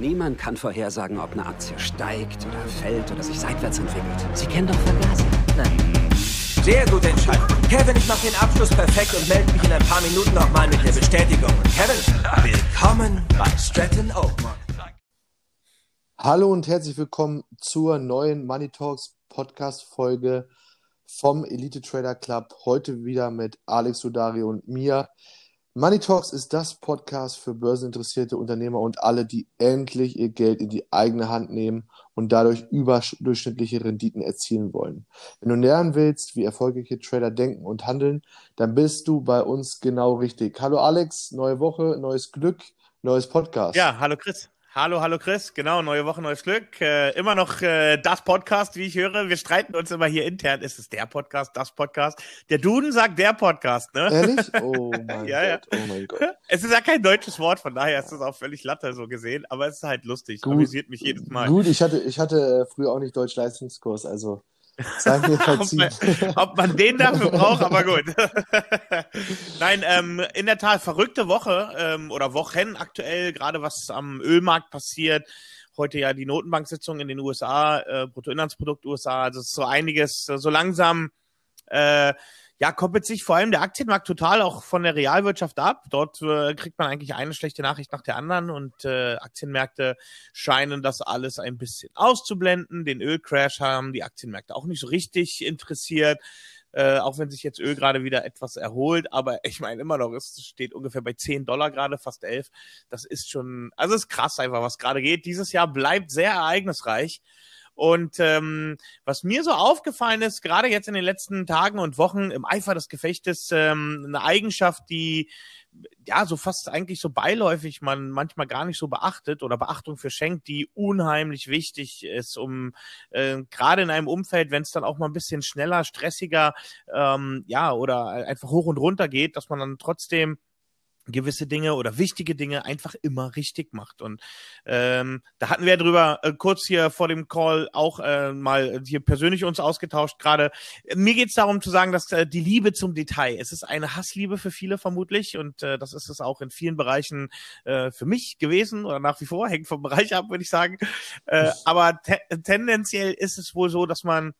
Niemand kann vorhersagen, ob eine Aktie steigt oder fällt oder sich seitwärts entwickelt. Sie kennen doch Vergaser. Nein. Sehr gute Entscheidung. Kevin, ich mache den Abschluss perfekt und melde mich in ein paar Minuten nochmal mit der Bestätigung. Kevin, willkommen bei Stratton Oakmont. Hallo und herzlich willkommen zur neuen Money Talks Podcast Folge vom Elite Trader Club. Heute wieder mit Alex Sudari und mir. Money Talks ist das Podcast für börseninteressierte Unternehmer und alle, die endlich ihr Geld in die eigene Hand nehmen und dadurch überdurchschnittliche Renditen erzielen wollen. Wenn du lernen willst, wie erfolgreiche Trader denken und handeln, dann bist du bei uns genau richtig. Hallo Alex, neue Woche, neues Glück, neues Podcast. Ja, hallo Chris. Hallo, hallo Chris, genau, neue Woche, neues Glück. Äh, immer noch äh, das Podcast, wie ich höre. Wir streiten uns immer hier intern. Ist es der Podcast, das Podcast? Der Duden sagt der Podcast, ne? Ehrlich? Oh mein ja, Gott, oh mein Gott. Es ist ja kein deutsches Wort, von daher ist es auch völlig latte so gesehen, aber es ist halt lustig. Gut, Amüsiert mich jedes Mal. Gut, ich hatte, ich hatte früher auch nicht Deutsch-Leistungskurs, also Sei mir ob, man, ob man den dafür braucht, aber gut. Nein, ähm, in der Tat, verrückte Woche ähm, oder Wochen aktuell, gerade was am Ölmarkt passiert. Heute ja die Notenbanksitzung in den USA, äh, Bruttoinlandsprodukt USA, also so einiges, so langsam äh, ja, koppelt sich vor allem der Aktienmarkt total auch von der Realwirtschaft ab. Dort äh, kriegt man eigentlich eine schlechte Nachricht nach der anderen und äh, Aktienmärkte scheinen das alles ein bisschen auszublenden. Den Ölcrash haben die Aktienmärkte auch nicht so richtig interessiert. Äh, auch wenn sich jetzt Öl gerade wieder etwas erholt, aber ich meine immer noch, es steht ungefähr bei 10 Dollar gerade, fast 11. Das ist schon, also ist krass einfach, was gerade geht. Dieses Jahr bleibt sehr ereignisreich und ähm, was mir so aufgefallen ist, gerade jetzt in den letzten Tagen und Wochen im Eifer des Gefechtes, ähm, eine Eigenschaft, die ja so fast eigentlich so beiläufig man manchmal gar nicht so beachtet oder Beachtung für schenkt, die unheimlich wichtig ist, um äh, gerade in einem Umfeld, wenn es dann auch mal ein bisschen schneller, stressiger, ähm, ja oder einfach hoch und runter geht, dass man dann trotzdem gewisse Dinge oder wichtige Dinge einfach immer richtig macht. Und ähm, da hatten wir drüber äh, kurz hier vor dem Call auch äh, mal hier persönlich uns ausgetauscht. Gerade mir geht es darum zu sagen, dass äh, die Liebe zum Detail, es ist eine Hassliebe für viele vermutlich und äh, das ist es auch in vielen Bereichen äh, für mich gewesen oder nach wie vor, hängt vom Bereich ab, würde ich sagen. Äh, aber te tendenziell ist es wohl so, dass man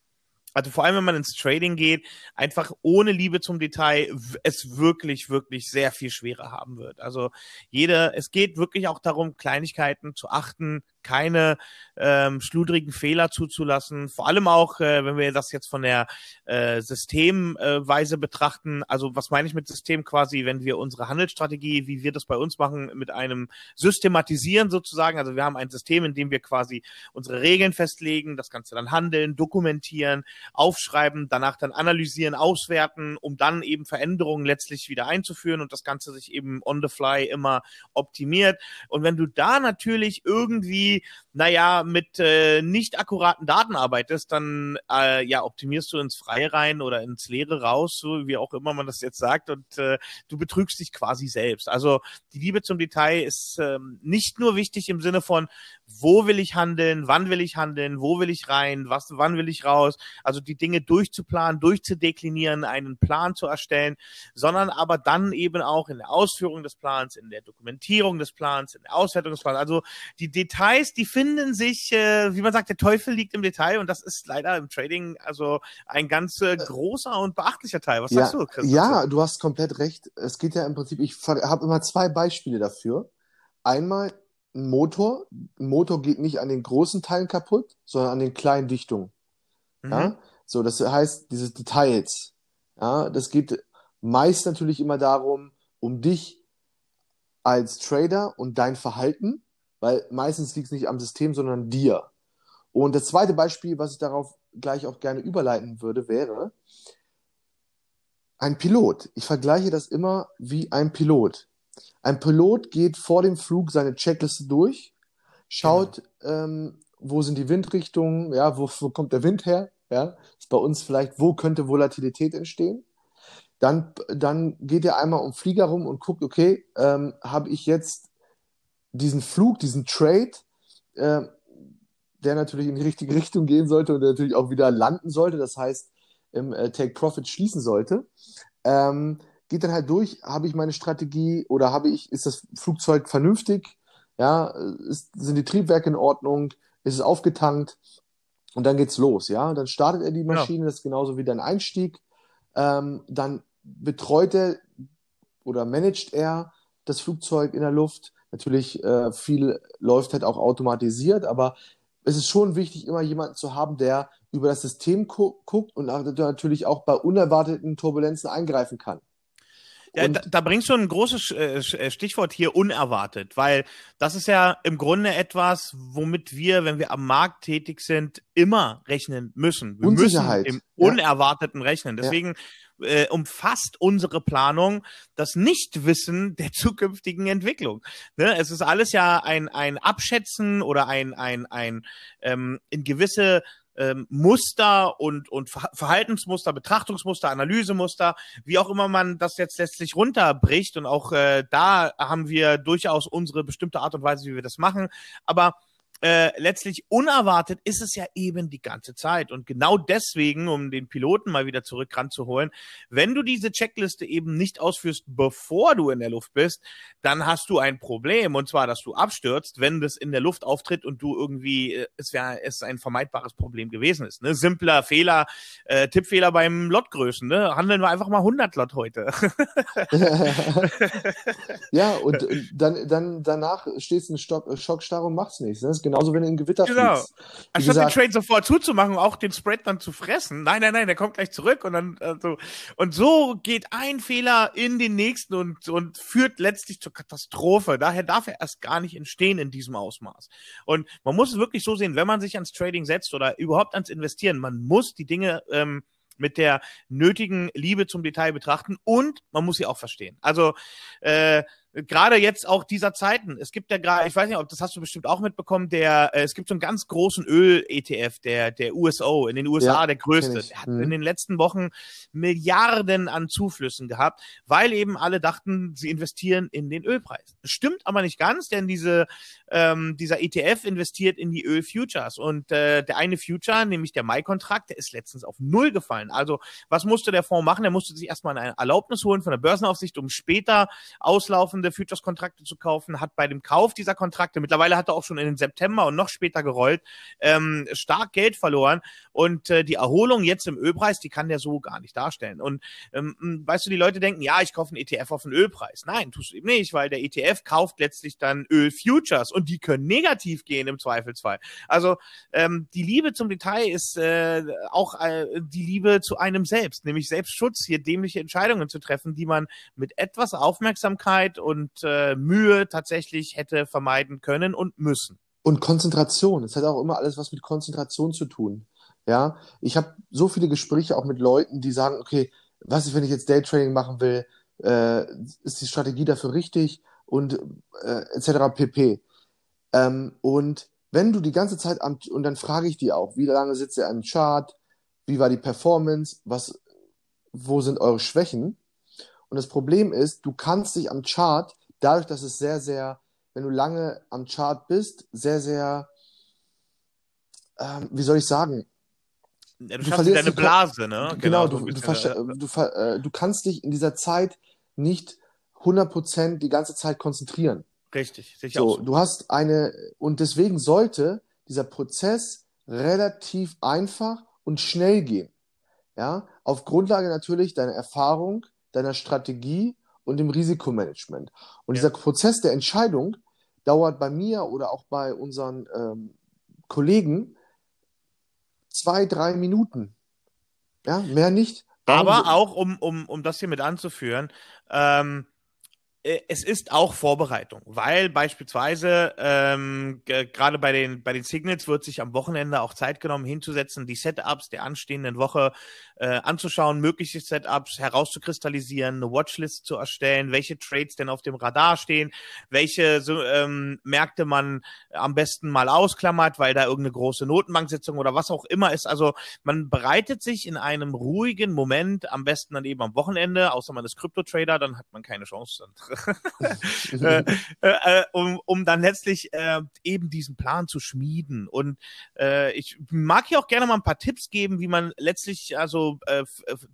also vor allem, wenn man ins Trading geht, einfach ohne Liebe zum Detail es wirklich, wirklich sehr viel schwerer haben wird. Also jeder, es geht wirklich auch darum, Kleinigkeiten zu achten, keine ähm, schludrigen Fehler zuzulassen. Vor allem auch, äh, wenn wir das jetzt von der äh, Systemweise äh, betrachten. Also was meine ich mit System quasi, wenn wir unsere Handelsstrategie, wie wir das bei uns machen, mit einem Systematisieren sozusagen. Also wir haben ein System, in dem wir quasi unsere Regeln festlegen, das Ganze dann handeln, dokumentieren, aufschreiben, danach dann analysieren, auswerten, um dann eben Veränderungen letztlich wieder einzuführen und das Ganze sich eben on the fly immer optimiert. Und wenn du da natürlich irgendwie naja, mit äh, nicht akkuraten Daten arbeitest, dann äh, ja, optimierst du ins Freie rein oder ins Leere raus, so wie auch immer man das jetzt sagt, und äh, du betrügst dich quasi selbst. Also die Liebe zum Detail ist ähm, nicht nur wichtig im Sinne von, wo will ich handeln, wann will ich handeln, wo will ich rein, was, wann will ich raus, also die Dinge durchzuplanen, durchzudeklinieren, einen Plan zu erstellen, sondern aber dann eben auch in der Ausführung des Plans, in der Dokumentierung des Plans, in der Auswertung des Plans, also die Details Details, die finden sich, äh, wie man sagt, der Teufel liegt im Detail und das ist leider im Trading also ein ganz äh, großer und beachtlicher Teil. Was ja, sagst du, Chris? Ja, du hast komplett recht. Es geht ja im Prinzip, ich habe immer zwei Beispiele dafür. Einmal ein Motor. Ein Motor geht nicht an den großen Teilen kaputt, sondern an den kleinen Dichtungen. Mhm. Ja? So, das heißt, diese Details. Ja, das geht meist natürlich immer darum, um dich als Trader und dein Verhalten weil meistens liegt es nicht am System, sondern dir. Und das zweite Beispiel, was ich darauf gleich auch gerne überleiten würde, wäre ein Pilot. Ich vergleiche das immer wie ein Pilot. Ein Pilot geht vor dem Flug seine Checkliste durch, schaut, genau. ähm, wo sind die Windrichtungen, ja, wo, wo kommt der Wind her, ja, ist bei uns vielleicht, wo könnte Volatilität entstehen. Dann, dann geht er einmal um Flieger rum und guckt, okay, ähm, habe ich jetzt diesen Flug, diesen Trade, äh, der natürlich in die richtige Richtung gehen sollte und natürlich auch wieder landen sollte, das heißt im äh, Take Profit schließen sollte, ähm, geht dann halt durch, habe ich meine Strategie oder habe ich, ist das Flugzeug vernünftig? Ja, ist, sind die Triebwerke in Ordnung? Ist es aufgetankt? Und dann geht's los, ja. Dann startet er die Genau. Maschine, das ist genauso wie dein Einstieg. Ähm, dann betreut er oder managt er das Flugzeug in der Luft. Natürlich, äh, viel läuft halt auch automatisiert, aber es ist schon wichtig, immer jemanden zu haben, der über das System gu guckt und natürlich auch bei unerwarteten Turbulenzen eingreifen kann. Ja, da, da bringst du ein großes äh, äh, Stichwort hier unerwartet, weil das ist ja im Grunde etwas, womit wir, wenn wir am Markt tätig sind, immer rechnen müssen. Wir Unsicherheit, müssen im ja. Unerwarteten rechnen. Deswegen äh, umfasst unsere Planung das Nichtwissen der zukünftigen Entwicklung. Ne? Es ist alles ja ein, ein Abschätzen oder ein, ein, ein ähm, in gewisse ähm, Muster und, und Ver- Verhaltensmuster, Betrachtungsmuster, Analysemuster, wie auch immer man das jetzt letztlich runterbricht. Und auch äh, da haben wir durchaus unsere bestimmte Art und Weise, wie wir das machen. Aber äh, letztlich unerwartet ist es ja eben die ganze Zeit. Und genau deswegen, um den Piloten mal wieder zurück ranzuholen, wenn du diese Checkliste eben nicht ausführst, bevor du in der Luft bist, dann hast du ein Problem. Und zwar, dass du abstürzt, wenn das in der Luft auftritt und du irgendwie, äh, es wäre es ein vermeidbares Problem gewesen ist. Ne? Simpler Fehler, äh, Tippfehler beim Lotgrößen. Ne? Handeln wir einfach mal 100 Lot heute. ja, und äh, dann, dann danach stehst du in Stock, äh, Schockstarre und machst nichts. Ne? Genauso, wenn du in Gewitter Genau. fliegst. Wie Anstatt gesagt, den Trade sofort zuzumachen, auch den Spread dann zu fressen. Nein, nein, nein, der kommt gleich zurück und dann äh, so. Und so geht ein Fehler in den nächsten und, und führt letztlich zur Katastrophe. Daher darf er erst gar nicht entstehen in diesem Ausmaß. Und man muss es wirklich so sehen, wenn man sich ans Trading setzt oder überhaupt ans Investieren, man muss die Dinge ähm, mit der nötigen Liebe zum Detail betrachten und man muss sie auch verstehen. Also äh, gerade jetzt auch dieser Zeiten. Es gibt ja gerade, ich weiß nicht, ob das hast du bestimmt auch mitbekommen, der äh, es gibt so einen ganz großen Öl-ETF, der der USO in den USA Ja, der größte. Der hat Mhm. in den letzten Wochen Milliarden an Zuflüssen gehabt, weil eben alle dachten, sie investieren in den Ölpreis. Das stimmt aber nicht ganz, denn diese ähm, dieser ETF investiert in die Öl-Futures und äh, der eine Future, nämlich der Mai-Kontrakt, der ist letztens auf null gefallen. Also was musste der Fonds machen? Der musste sich erstmal eine Erlaubnis holen von der Börsenaufsicht, um später auslaufende Futures-Kontrakte zu kaufen, hat bei dem Kauf dieser Kontrakte, mittlerweile hat er auch schon in den September und noch später gerollt, ähm, stark Geld verloren und äh, die Erholung jetzt im Ölpreis, die kann der so gar nicht darstellen. Und ähm, weißt du, die Leute denken, ja, ich kaufe einen ETF auf den Ölpreis. Nein, tust du eben nicht, weil der ETF kauft letztlich dann Ölfutures und die können negativ gehen im Zweifelsfall. Also ähm, die Liebe zum Detail ist äh, auch äh, die Liebe zu einem selbst, nämlich Selbstschutz, hier dämliche Entscheidungen zu treffen, die man mit etwas Aufmerksamkeit und äh, Mühe tatsächlich hätte vermeiden können und müssen. Und Konzentration. Es hat auch immer alles was mit Konzentration zu tun. Ja, ich habe so viele Gespräche auch mit Leuten, die sagen, okay, was ist, wenn ich jetzt Daytrading machen will? Äh, ist die Strategie dafür richtig? Und äh, etc. pp. Ähm, und wenn du die ganze Zeit am, und dann frage ich die auch, wie lange sitzt ihr am Chart? Wie war die Performance? Was, wo sind eure Schwächen? Und das Problem ist, du kannst dich am Chart, dadurch, dass es sehr, sehr, wenn du lange am Chart bist, sehr, sehr, ähm, wie soll ich sagen? Ja, du, Du verlierst deine Blase, ne? Genau, so du, du, du, äh, du kannst dich in dieser Zeit nicht 100% die ganze Zeit konzentrieren. Richtig, sicher So, so. du hast eine, und deswegen sollte dieser Prozess relativ einfach und schnell gehen. Ja, auf Grundlage natürlich deiner Erfahrung, deiner Strategie und dem Risikomanagement. Und Ja. dieser Prozess der Entscheidung dauert bei mir oder auch bei unseren ähm, Kollegen zwei, drei Minuten. Ja, mehr nicht. Aber so- auch, um, um, um das hier mit anzuführen, ähm, äh, es ist auch Vorbereitung, weil beispielsweise ähm, ge- gerade bei den bei den Signals wird sich am Wochenende auch Zeit genommen hinzusetzen, die Setups der anstehenden Woche äh, anzuschauen, mögliche Setups herauszukristallisieren, eine Watchlist zu erstellen, welche Trades denn auf dem Radar stehen, welche ähm, Märkte man am besten mal ausklammert, weil da irgendeine große Notenbanksitzung oder was auch immer ist. Also man bereitet sich in einem ruhigen Moment, am besten dann eben am Wochenende, außer man ist Krypto-Trader, dann hat man keine Chance. äh, äh, um, um dann letztlich äh, eben diesen Plan zu schmieden. Und äh, ich mag hier auch gerne mal ein paar Tipps geben, wie man letztlich also äh,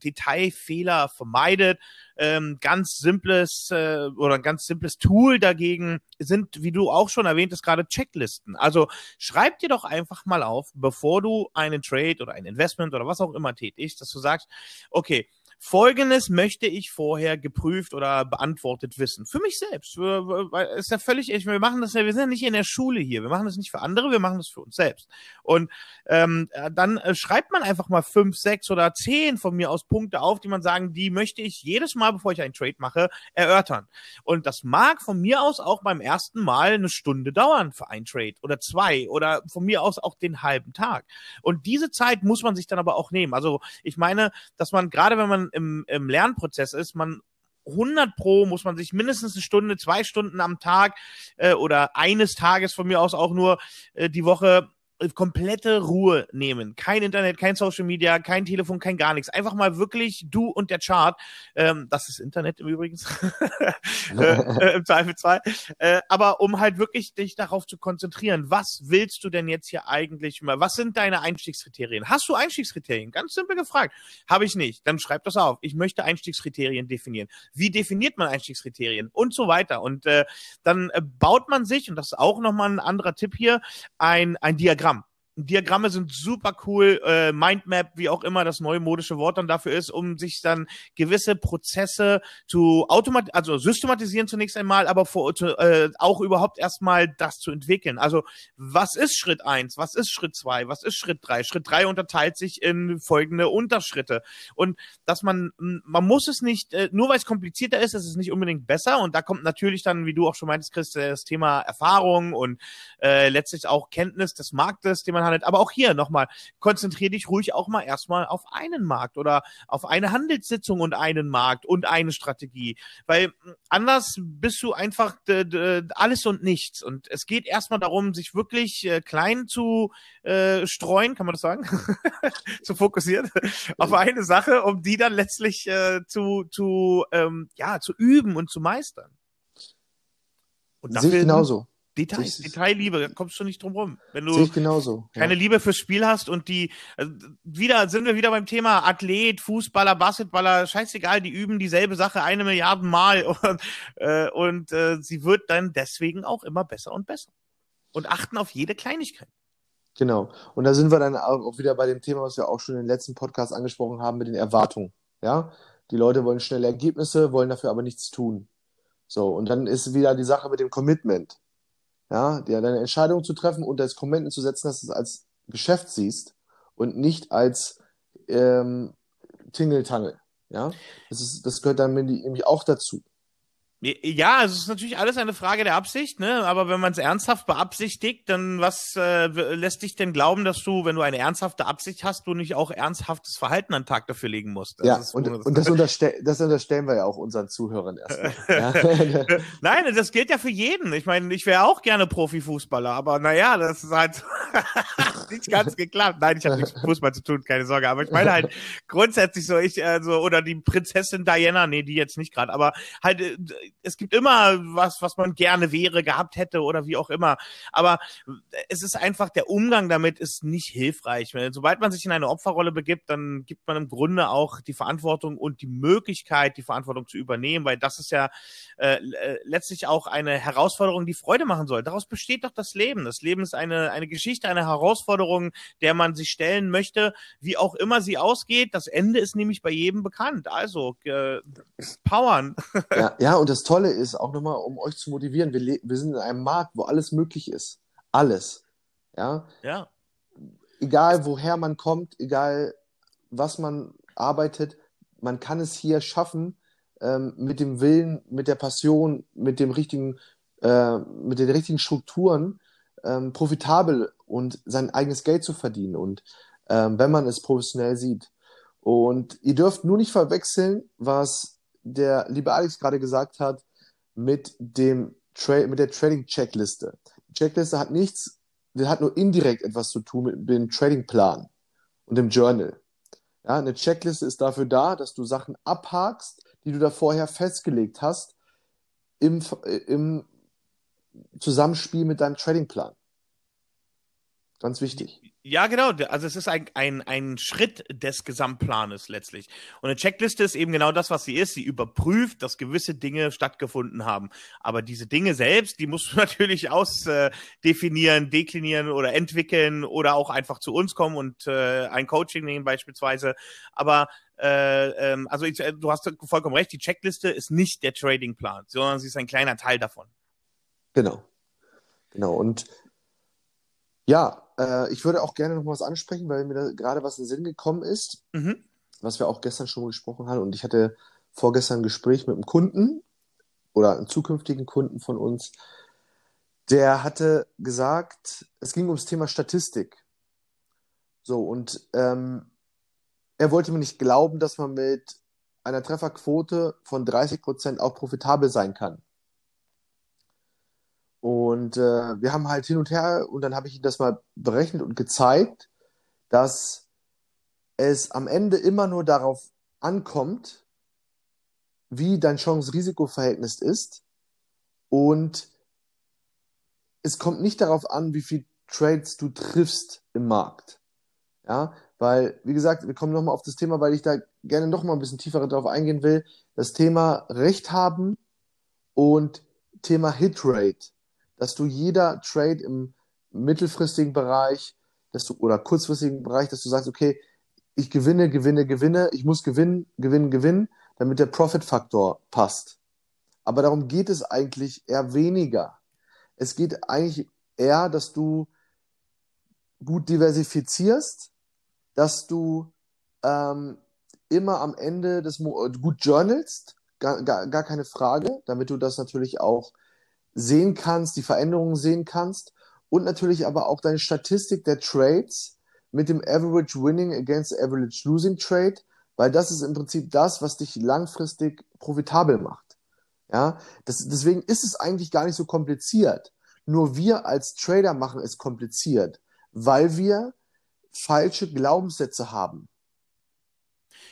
Detailfehler vermeidet. Ähm, ganz simples äh, oder ein ganz simples Tool dagegen sind, wie du auch schon erwähnt hast, gerade Checklisten. Also schreib dir doch einfach mal auf, bevor du einen Trade oder ein Investment oder was auch immer tätigst, dass du sagst, okay, Folgendes möchte ich vorher geprüft oder beantwortet wissen. Für mich selbst. Weil ist ja völlig, wir machen das ja, wir sind ja nicht in der Schule hier. Wir machen das nicht für andere, wir machen das für uns selbst. Und ähm, dann äh, schreibt man einfach mal fünf, sechs oder zehn von mir aus Punkte auf, die man sagen, die möchte ich jedes Mal, bevor ich einen Trade mache, erörtern. Und das mag von mir aus auch beim ersten Mal eine Stunde dauern für ein Trade oder zwei oder von mir aus auch den halben Tag. Und diese Zeit muss man sich dann aber auch nehmen. Also ich meine, dass man gerade wenn man im, im Lernprozess ist, man 100 pro muss man sich mindestens eine Stunde, zwei Stunden am Tag äh, oder eines Tages von mir aus auch nur äh, die Woche komplette Ruhe nehmen. Kein Internet, kein Social Media, kein Telefon, kein gar nichts. Einfach mal wirklich du und der Chart. Ähm, das ist Internet im Übrigen. äh, äh, Im Zweifelsfall. Äh, aber um halt wirklich dich darauf zu konzentrieren. Was willst du denn jetzt hier eigentlich mal? Was sind deine Einstiegskriterien? Hast du Einstiegskriterien? Ganz simpel gefragt. Habe ich nicht. Dann schreib das auf. Ich möchte Einstiegskriterien definieren. Wie definiert man Einstiegskriterien? Und so weiter. Und äh, dann äh, baut man sich, und das ist auch nochmal ein anderer Tipp hier, ein, ein Diagramm Diagramme sind super cool, äh, Mindmap, wie auch immer das neue modische Wort dann dafür ist, um sich dann gewisse Prozesse zu automat also systematisieren zunächst einmal, aber vor, äh, auch überhaupt erstmal das zu entwickeln. Also was ist Schritt eins? Was ist Schritt zwei? Was ist Schritt drei? Schritt drei unterteilt sich in folgende Unterschritte. Und dass man, man muss es nicht, äh, nur weil es komplizierter ist, ist es nicht unbedingt besser. Und da kommt natürlich dann, wie du auch schon meintest, Chris, das Thema Erfahrung und äh, letztlich auch Kenntnis des Marktes, den man handelt. Aber auch hier nochmal, konzentriere dich ruhig auch mal erstmal auf einen Markt oder auf eine Handelssitzung und einen Markt und eine Strategie. Weil anders bist du einfach alles und nichts. Und es geht erstmal darum, sich wirklich äh, klein zu äh, streuen, kann man das sagen? zu fokussieren auf eine Sache, um die dann letztlich äh, zu, zu, ähm, ja, zu üben und zu meistern. Und dafür, Sehe ich genauso. Details, Detailliebe, da kommst du nicht drum rum. Wenn du Sehe ich genauso, keine ja. Liebe fürs Spiel hast und die, also wieder, sind wir wieder beim Thema Athlet, Fußballer, Basketballer, scheißegal, die üben dieselbe Sache eine Milliarde Mal und, äh, und äh, sie wird dann deswegen auch immer besser und besser. Und achten auf jede Kleinigkeit. Genau. Und da sind wir dann auch wieder bei dem Thema, was wir auch schon in den letzten Podcast angesprochen haben, mit den Erwartungen. Ja, die Leute wollen schnelle Ergebnisse, wollen dafür aber nichts tun. So, und dann ist wieder die Sache mit dem Commitment ja, dir deine Entscheidung zu treffen und das Commitment zu setzen, dass du es als Geschäft siehst und nicht als ähm, Tingeltangel. Ja, das, ist, das gehört dann nämlich auch dazu. Ja, es ist natürlich alles eine Frage der Absicht, ne? Aber wenn man es ernsthaft beabsichtigt, dann was äh, lässt dich denn glauben, dass du, wenn du eine ernsthafte Absicht hast, du nicht auch ernsthaftes Verhalten an den Tag dafür legen musst? Das ja, und, und das, unterstell das unterstellen wir ja auch unseren Zuhörern erstmal. ja. Nein, das gilt ja für jeden. Ich meine, ich wäre auch gerne Profifußballer, aber naja, das ist halt nicht ganz geklappt. Nein, ich habe nichts mit Fußball zu tun, keine Sorge. Aber ich meine halt grundsätzlich so, ich, also, oder die Prinzessin Diana, nee, die jetzt nicht gerade, aber halt äh, es gibt immer was, was man gerne wäre, gehabt hätte oder wie auch immer. Aber es ist einfach, der Umgang damit ist nicht hilfreich. Sobald man sich in eine Opferrolle begibt, dann gibt man im Grunde auch die Verantwortung und die Möglichkeit, die Verantwortung zu übernehmen, weil das ist ja äh, äh, letztlich auch eine Herausforderung, die Freude machen soll. Daraus besteht doch das Leben. Das Leben ist eine, eine Geschichte, eine Herausforderung, der man sich stellen möchte, wie auch immer sie ausgeht. Das Ende ist nämlich bei jedem bekannt. Also, äh, powern. Ja, ja, und das Tolle ist, auch nochmal, um euch zu motivieren, wir, wir sind in einem Markt, wo alles möglich ist. Alles. Ja. Ja. Egal, woher man kommt, egal, was man arbeitet, man kann es hier schaffen, ähm, mit dem Willen, mit der Passion, mit dem richtigen, äh, mit den richtigen Strukturen ähm, profitabel und sein eigenes Geld zu verdienen. Und ähm, wenn man es professionell sieht. Und ihr dürft nur nicht verwechseln, was der liebe Alex gerade gesagt hat, mit dem Tra mit der Trading-Checkliste. Die Checkliste hat nichts, die hat nur indirekt etwas zu tun mit dem Trading-Plan und dem Journal. Ja, eine Checkliste ist dafür da, dass du Sachen abhakst, die du da vorher festgelegt hast, im, im Zusammenspiel mit deinem Tradingplan. Ganz wichtig. Ja, genau. Also es ist ein, ein, ein Schritt des Gesamtplanes letztlich. Und eine Checkliste ist eben genau das, was sie ist. Sie überprüft, dass gewisse Dinge stattgefunden haben. Aber diese Dinge selbst, die musst du natürlich ausdefinieren, deklinieren oder entwickeln oder auch einfach zu uns kommen und äh, ein Coaching nehmen beispielsweise. Aber äh, ähm, also ich, du hast vollkommen recht, die Checkliste ist nicht der Tradingplan, sondern sie ist ein kleiner Teil davon. Genau. Genau. Und ja, äh, ich würde auch gerne noch was ansprechen, weil mir da gerade was in den Sinn gekommen ist, mhm. was wir auch gestern schon gesprochen haben. Und ich hatte vorgestern ein Gespräch mit einem Kunden oder einem zukünftigen Kunden von uns, der hatte gesagt, es ging ums Thema Statistik. So, und ähm, er wollte mir nicht glauben, dass man mit einer Trefferquote von 30 Prozent auch profitabel sein kann. Und äh, wir haben halt hin und her und dann habe ich ihm das mal berechnet und gezeigt, dass es am Ende immer nur darauf ankommt, wie dein Chance-Risiko-Verhältnis ist. Und es kommt nicht darauf an, wie viel Trades du triffst im Markt. Ja, weil, wie gesagt, wir kommen nochmal auf das Thema, weil ich da gerne noch mal ein bisschen tiefer darauf eingehen will. Das Thema Recht haben und Thema Hitrate dass du jeder Trade im mittelfristigen Bereich dass du, oder kurzfristigen Bereich, dass du sagst, okay, ich gewinne, gewinne, gewinne, ich muss gewinnen, gewinnen, gewinnen, damit der Profit-Faktor passt. Aber darum geht es eigentlich eher weniger. Es geht eigentlich eher, dass du gut diversifizierst, dass du ähm, immer am Ende des Mo gut journalst, gar, gar, gar keine Frage, damit du das natürlich auch sehen kannst, die Veränderungen sehen kannst und natürlich aber auch deine Statistik der Trades mit dem Average Winning against Average Losing Trade, weil das ist im Prinzip das, was dich langfristig profitabel macht. Ja, das, deswegen ist es eigentlich gar nicht so kompliziert. Nur wir als Trader machen es kompliziert, weil wir falsche Glaubenssätze haben.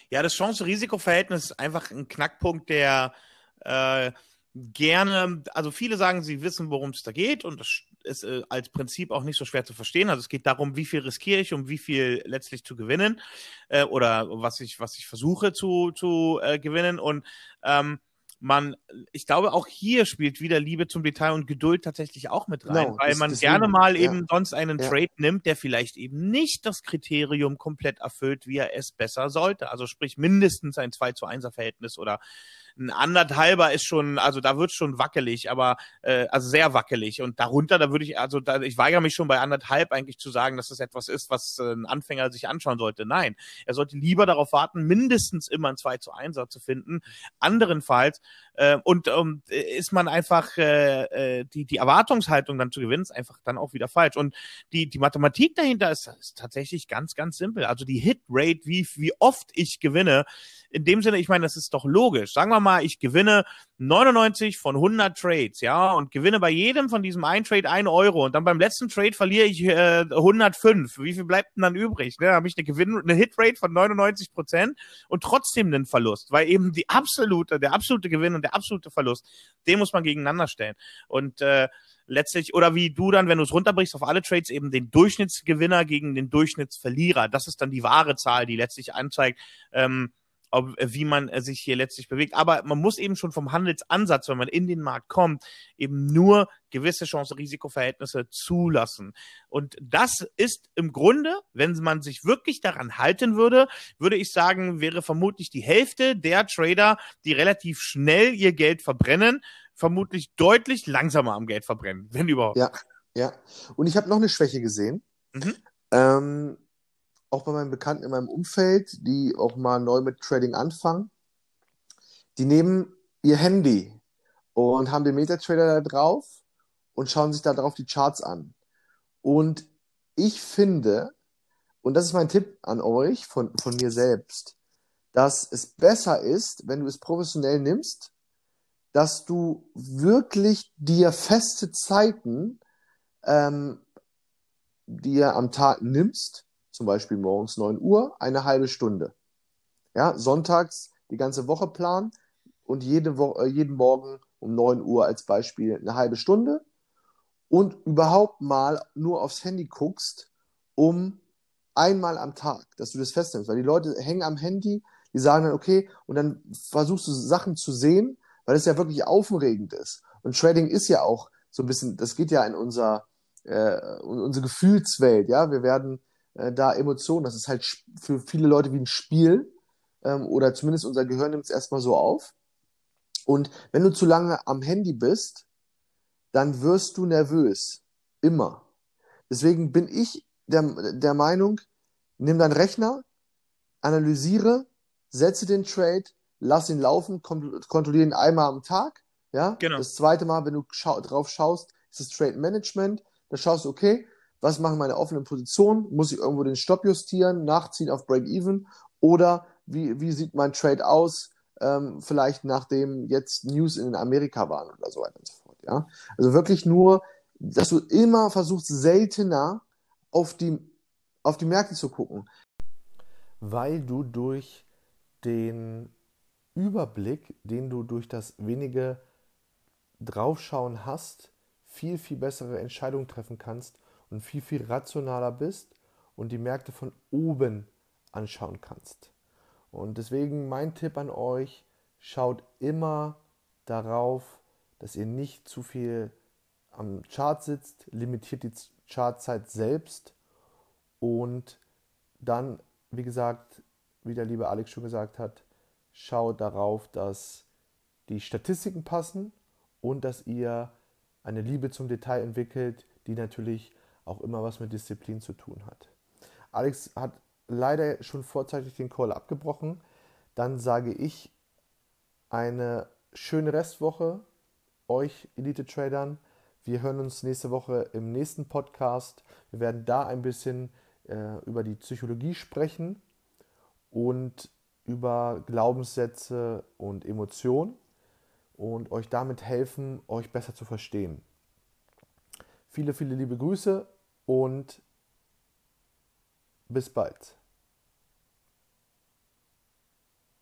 Ja, das Chance-Risiko-Verhältnis ist einfach ein Knackpunkt, der äh, gerne, also viele sagen, sie wissen, worum es da geht und das ist äh, als Prinzip auch nicht so schwer zu verstehen. Also es geht darum, wie viel riskiere ich, um wie viel letztlich zu gewinnen äh, oder was ich was ich versuche zu zu äh, gewinnen und ähm, man, ich glaube, auch hier spielt wieder Liebe zum Detail und Geduld tatsächlich auch mit rein, no, weil man deswegen, gerne mal ja. eben sonst einen ja. Trade nimmt, der vielleicht eben nicht das Kriterium komplett erfüllt, wie er es besser sollte. Also sprich mindestens ein 2 zu 1er Verhältnis oder ein anderthalber ist schon, also da wird schon wackelig, aber äh, also sehr wackelig. Und darunter, da würde ich, also da, ich weigere mich schon bei anderthalb eigentlich zu sagen, dass das etwas ist, was äh, ein Anfänger sich anschauen sollte. Nein, er sollte lieber darauf warten, mindestens immer ein 2 zu 1er zu finden. Anderenfalls äh, und ähm, ist man einfach äh, äh, die die Erwartungshaltung dann zu gewinnen, ist einfach dann auch wieder falsch. Und die die Mathematik dahinter ist, ist tatsächlich ganz ganz simpel. Also die Hit Rate, wie wie oft ich gewinne, in dem Sinne, ich meine, das ist doch logisch. Sagen wir mal, ich gewinne 99 von 100 Trades, ja, und gewinne bei jedem von diesem einen Trade 1 Euro und dann beim letzten Trade verliere ich äh, 105. Wie viel bleibt denn dann übrig? Ne? Habe ich eine Gewinn, eine Hitrate von 99 Prozent und trotzdem einen Verlust, weil eben die absolute, der absolute Gewinn und der absolute Verlust, den muss man gegeneinander stellen. Und äh, letztlich, oder wie du dann, wenn du es runterbrichst auf alle Trades, eben den Durchschnittsgewinner gegen den Durchschnittsverlierer. Das ist dann die wahre Zahl, die letztlich anzeigt, ähm, ob, äh, wie man äh, sich hier letztlich bewegt. Aber man muss eben schon vom Handelsansatz, wenn man in den Markt kommt, eben nur gewisse Chance-Risiko-Verhältnisse zulassen. Und das ist im Grunde, wenn man sich wirklich daran halten würde, würde ich sagen, wäre vermutlich die Hälfte der Trader, die relativ schnell ihr Geld verbrennen, vermutlich deutlich langsamer am Geld verbrennen, wenn überhaupt. Ja, ja. Und ich habe noch eine Schwäche gesehen. Mhm. Ähm, auch bei meinen Bekannten in meinem Umfeld, die auch mal neu mit Trading anfangen, die nehmen ihr Handy und haben den Metatrader da drauf und schauen sich da drauf die Charts an. Und ich finde, und das ist mein Tipp an euch von, von mir selbst, dass es besser ist, wenn du es professionell nimmst, dass du wirklich dir feste Zeiten ähm, dir am Tag nimmst zum Beispiel morgens 9 Uhr, eine halbe Stunde. Ja, sonntags die ganze Woche planen und jede Wo äh, jeden Morgen um 9 Uhr als Beispiel eine halbe Stunde und überhaupt mal nur aufs Handy guckst, um einmal am Tag, dass du das festnimmst, weil die Leute hängen am Handy, die sagen dann, okay, und dann versuchst du Sachen zu sehen, weil es ja wirklich aufregend ist. Und Trading ist ja auch so ein bisschen, das geht ja in unser, äh, unsere Gefühlswelt, ja, wir werden äh, da Emotionen, das ist halt für viele Leute wie ein Spiel, ähm, oder zumindest unser Gehirn nimmt es erstmal so auf. Und wenn du zu lange am Handy bist, dann wirst du nervös. Immer. Deswegen bin ich der, der Meinung, nimm deinen Rechner, analysiere, setze den Trade, lass ihn laufen, kontrolliere ihn einmal am Tag. Ja? Genau. Das zweite Mal, wenn du schau drauf schaust, ist das Trade Management. Da schaust du, okay, was machen meine offenen Positionen? Muss ich irgendwo den Stopp justieren, nachziehen auf Break-Even? Oder wie, wie sieht mein Trade aus? Ähm, vielleicht nachdem jetzt News in Amerika waren oder so weiter und so fort. Ja? Also wirklich nur, dass du immer versuchst, seltener auf die, auf die Märkte zu gucken. Weil du durch den Überblick, den du durch das wenige Draufschauen hast, viel, viel bessere Entscheidungen treffen kannst und viel, viel rationaler bist und die Märkte von oben anschauen kannst. Und deswegen mein Tipp an euch, schaut immer darauf, dass ihr nicht zu viel am Chart sitzt, limitiert die Chartzeit selbst und dann, wie gesagt, wie der liebe Alex schon gesagt hat, schaut darauf, dass die Statistiken passen und dass ihr eine Liebe zum Detail entwickelt, die natürlich auch immer was mit Disziplin zu tun hat. Alex hat leider schon vorzeitig den Call abgebrochen. Dann sage ich eine schöne Restwoche euch Elite-Tradern. Wir hören uns nächste Woche im nächsten Podcast. Wir werden da ein bisschen äh, über die Psychologie sprechen und über Glaubenssätze und Emotionen und euch damit helfen, euch besser zu verstehen. Viele, viele liebe Grüße und bis bald.